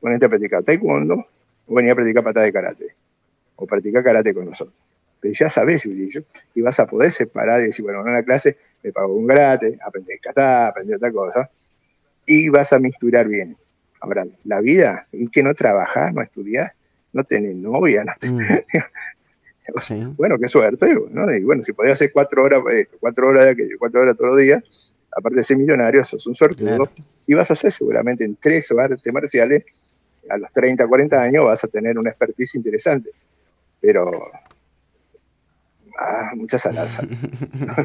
ponete a practicar taekwondo o venir a practicar patada de karate. O practicar karate con nosotros. Pero ya sabes y vas a poder separar y decir, bueno, en una clase me pago un karate, aprender kata, aprender otra cosa y vas a misturar bien. Ahora, la vida, y que no trabajas, no estudias, no tenés novia, no mm. Bueno, qué suerte, ¿no? Y bueno, si podías hacer cuatro horas, cuatro horas de aquello, cuatro horas todos los días, aparte de ser millonario, sos un sortudo, y vas a hacer seguramente en tres artes marciales, a los 30, 40 años vas a tener una expertise interesante. Pero, ah, muchas alas.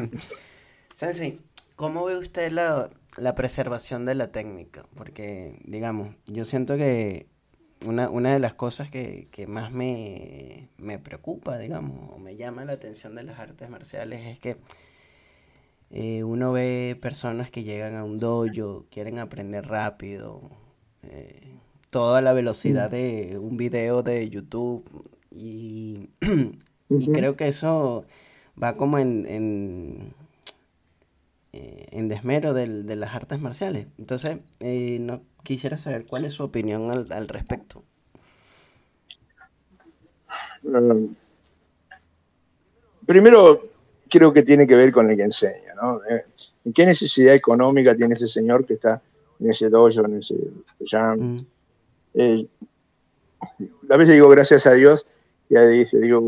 Sensei, ¿cómo ve usted la, la preservación de la técnica, porque, digamos, yo siento que una, una de las cosas que, más me, preocupa, digamos, o me llama la atención de las artes marciales es que eh, uno ve personas que llegan a un dojo, quieren aprender rápido, eh, toda la velocidad mm. de un video de YouTube y, creo que eso va como en eh, en desmero del, de las artes marciales. Entonces, eh, no quisiera saber cuál es su opinión al, respecto. Mm. primero, creo que tiene que ver con el que enseña, ¿no? Eh, ¿Qué necesidad económica tiene ese señor que está en ese dojo, en ese jam? Mm. a veces digo, gracias a Dios, y a veces digo,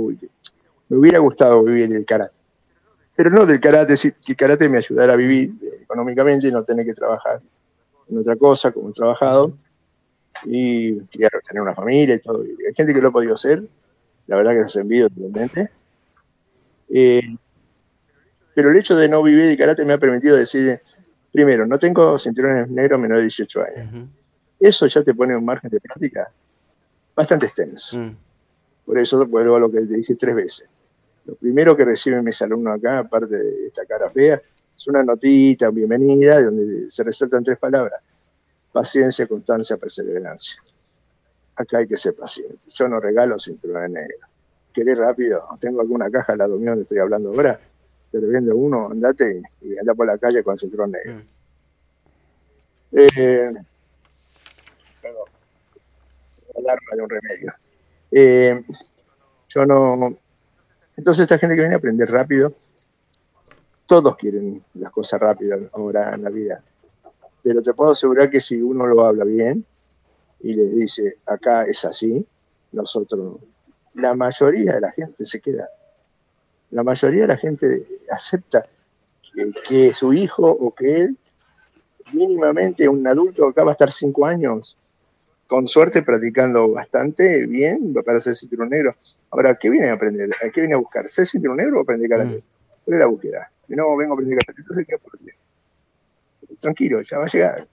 me hubiera gustado vivir en el karate pero no del karate, que el karate me ayudara a vivir económicamente y no tener que trabajar en otra cosa como he trabajado y tener una familia y todo. hay gente que lo ha podido hacer, la verdad que los envío totalmente. Eh, pero el hecho de no vivir el karate me ha permitido decir, primero, no tengo cinturones negros menor de 18 años. Eso ya te pone un margen de práctica bastante extenso. Mm. Por eso vuelvo a lo que te dije tres veces. Lo primero que reciben mis alumnos acá, aparte de esta cara fea, es una notita, bienvenida, donde se resaltan tres palabras. Paciencia, constancia, perseverancia. Acá hay que ser paciente. Yo no regalo cinturones negros. ¿Querés rápido? Tengo alguna caja lado mío donde estoy hablando ahora. Te vende uno, andate y anda por la calle con cinturón negro. Mm. Eh, perdón. Alarma de un remedio. Eh, yo no. Entonces, esta gente que viene a aprender rápido, todos quieren las cosas rápidas ahora en la vida. Pero te puedo asegurar que si uno lo habla bien y le dice, acá es así, nosotros, la mayoría de la gente se queda. La mayoría de la gente acepta que, su hijo o que él, mínimamente un adulto acá va a estar cinco años con suerte practicando bastante bien para ser cinturón negro. Ahora, ¿qué viene a aprender? ¿Qué viene a buscar? ¿Ser cinturón negro o aprender karate? Mm. ¿Cuál es la búsqueda? no, vengo a aprender karate. Entonces, ¿qué aprende? Tranquilo, ya va a llegar.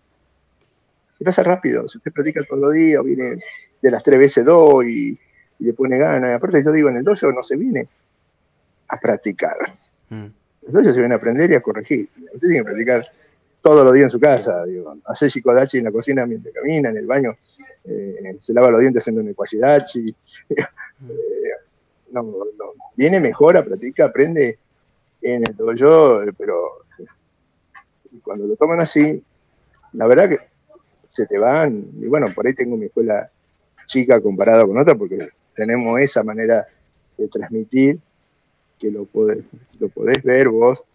Se pasa rápido. Si usted practica todos los días, viene de las tres veces dos y, le pone ganas. Aparte, yo digo, en el dojo no se viene a practicar. Mm. Entonces se viene a aprender y a corregir. Usted tiene que practicar todos los días en su casa, digo, hacer shikodachi en la cocina mientras camina, en el baño, eh, se lava los dientes haciendo un equachidachi. Eh, no, no, viene mejor, practica, aprende en el dojo, pero cuando lo toman así, la verdad que se te van, y bueno, por ahí tengo mi escuela chica comparada con otra, porque tenemos esa manera de transmitir que lo podés, lo podés ver vos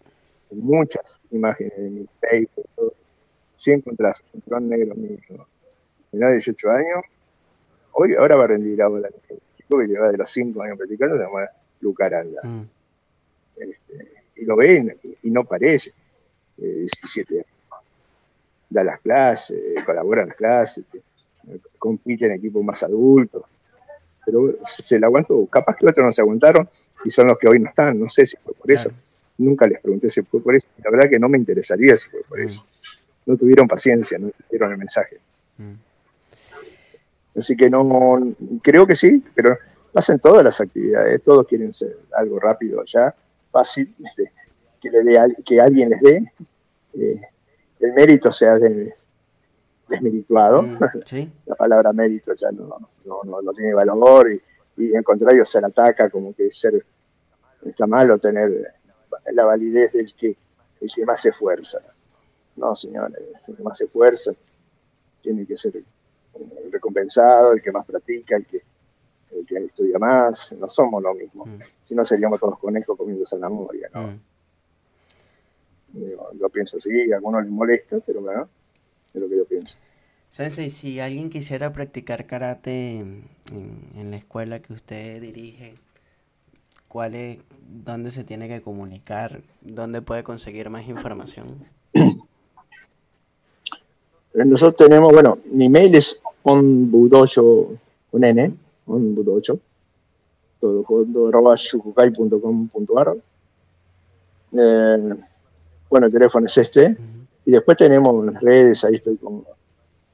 muchas imágenes de mi Facebook, si encontrás un dron negro mío, de 18 años, hoy ahora va a rendir ahora el chico que lleva de los 5 años practicando, se llama Lucaranda. Mm. Este, y lo ven y no parece, 17 eh, años. Da las clases, colabora en las clases, compite en equipos más adultos, pero se la aguantó. Capaz que otros no se aguantaron y son los que hoy no están, no sé si fue por eso. Nunca les pregunté si fue por eso. La verdad que no me interesaría si fue por eso. Mm. No tuvieron paciencia, no tuvieron el mensaje. Mm. Así que no, creo que sí, pero pasan todas las actividades. Todos quieren ser algo rápido ya, fácil, este, que, le dé, que alguien les dé. Eh, el mérito sea desmerituado. Mm, la palabra mérito ya no, no, tiene valor y, y, en contrario se la ataca como que ser está malo tener la validez del que, el que más se esfuerza. No, señores, el que más se esfuerza tiene que ser recompensado, el que más practica, el que, el que estudia más. No somos lo mismo. Mm. Si no, seríamos todos conejos comiendo zanahoria, ¿no? Mm. Yo, pienso así, a algunos les molesta, pero bueno, es lo que yo pienso. Sensei, si alguien quisiera practicar karate en la escuela que usted dirige, cuál es, dónde se tiene que comunicar, dónde puede conseguir más información. Nosotros tenemos, bueno, mi mail es onbudocho, un n, onbudocho, todo junto, arroba. Eh, bueno, el teléfono es este. Y después tenemos las redes, ahí estoy con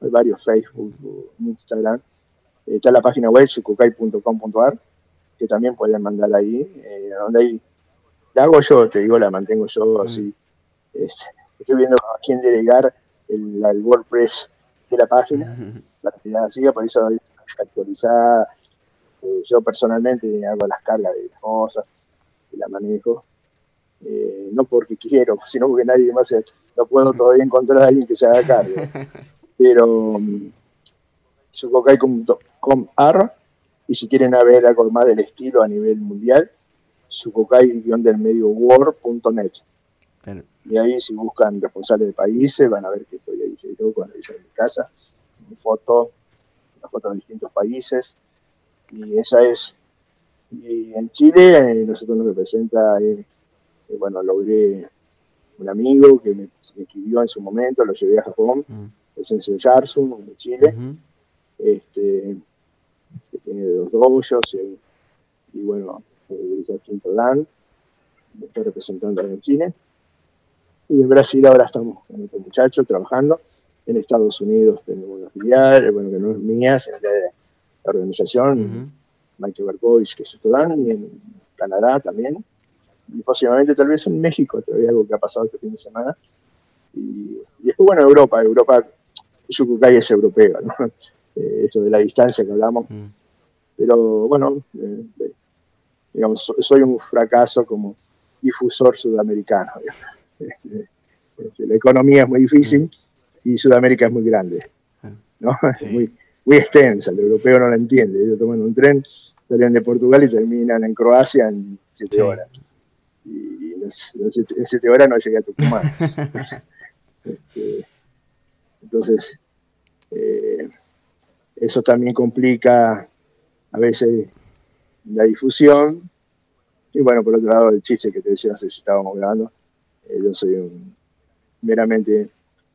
varios Facebook, Instagram. está la página web shukukai.com.ar que también pueden mandar ahí, eh, donde hay, la hago yo, te digo, la mantengo yo mm. así. estoy viendo a quién delegar el, WordPress de la página, para que la siga, por eso está actualizada. Eh, yo personalmente hago las cargas de las cosas, y la manejo. Eh, no porque quiero, sino porque nadie más no puedo todavía encontrar a alguien que se haga cargo. Pero um, ar y si quieren ver algo más del estilo a nivel mundial, sukokai-del medio word.net. Y ahí si buscan responsables de países van a ver que estoy ahí yo cuando hice en mi casa, mi foto, una foto de distintos países. Y esa es. Y en Chile eh, nosotros nos representa, eh, eh, bueno, logré un amigo que me, escribió en su momento, lo llevé a Japón, mm. el Sensei Yarsun, de Chile. este, que tiene dos dojos y, y bueno, el Quinto Land, me está representando en Chile. Y en Brasil ahora estamos con otro muchacho trabajando. En Estados Unidos tenemos una filial, bueno, que no es mía, sino de la organización, Michael Berbois, que es estudiante, y en Canadá también. Y posiblemente tal vez en México, todavía algo que ha pasado este fin de semana. Y, después, bueno, Europa. Europa, Yucucay es europeo, ¿no? Eh, esto de la distancia que hablamos. Mm. Pero bueno, eh, digamos, soy un fracaso como difusor sudamericano. Este, la economía es muy difícil y Sudamérica es muy grande, ¿no? muy, muy extensa, el europeo no la entiende. Ellos toman un tren, salen de Portugal y terminan en Croacia en siete horas. Y en, siete, horas no llegué a Tucumán. este, entonces, eh, eso también complica a veces la difusión. Y bueno, por otro lado, el chiste que te decía, no sé si estábamos grabando, eh, yo soy un, meramente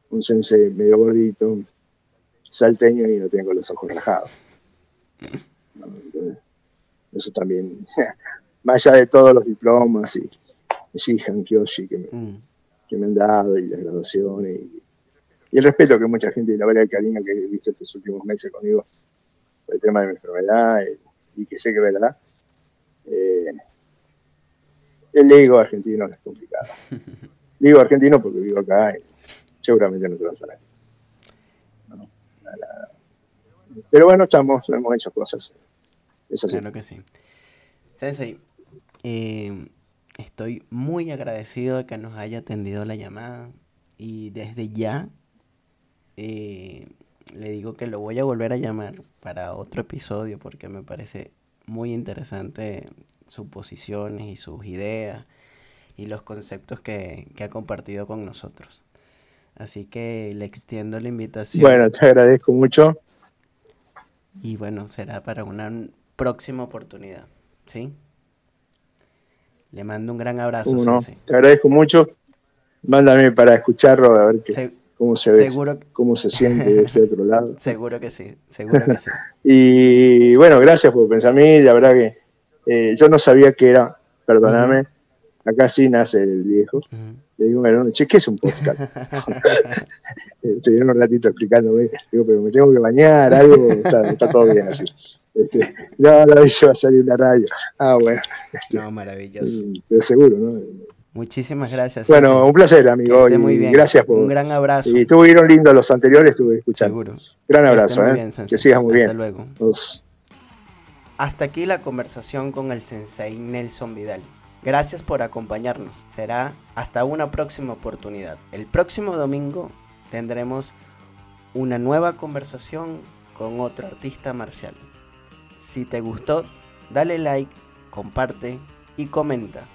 un sensei medio gordito, salteño y no tengo los ojos rajados. eso también, más allá de todos los diplomas y Shihan Kyoshi que me, mm. que me han dado y las graduaciones y, el respeto que mucha gente y la verdad el cariño que he visto estos últimos meses conmigo por el tema de mi enfermedad y, que sé que es verdad. Eh, el ego argentino es complicado. Digo argentino porque vivo acá y seguramente no te vas a ver. Pero bueno, estamos, hemos hecho cosas. Eso Claro que sí. Sensei, eh, estoy muy agradecido de que nos haya atendido la llamada y desde ya eh, le digo que lo voy a volver a llamar para otro episodio porque me parece muy interesante sus posiciones y sus ideas y los conceptos que, ha compartido con nosotros. Así que le extiendo la invitación. Bueno, te agradezco mucho. Y bueno, será para una próxima oportunidad. ¿Sí? Le mando un gran abrazo. te agradezco mucho. Mándame para escucharlo a ver qué, cómo se ve, cómo se siente de este otro lado. Seguro que sí, seguro que sí. y bueno, gracias por pensar a mí. La verdad que eh, yo no sabía que era, perdóname, acá sí nace el viejo. Le digo, bueno, che, ¿qué es un podcast? Estoy un ratito explicándome, digo, pero me tengo que bañar, algo, está, todo bien así. Este, no, no, va a salir una radio. Ah, bueno. Este, no, maravilloso. Mm, pero seguro, ¿no? Muchísimas gracias. Bueno, un placer, amigo. muy bien. Gracias por. Un gran abrazo. Y estuvieron lindos los anteriores, estuve escuchando. Seguro. Gran abrazo, ¿eh? que sigas muy bien. Hasta luego. Hasta aquí la conversación con el sensei Nelson Vidal. Gracias por acompañarnos. Será hasta una próxima oportunidad. El próximo domingo tendremos una nueva conversación con otro artista marcial. Si te gustó, dale like, comparte y comenta.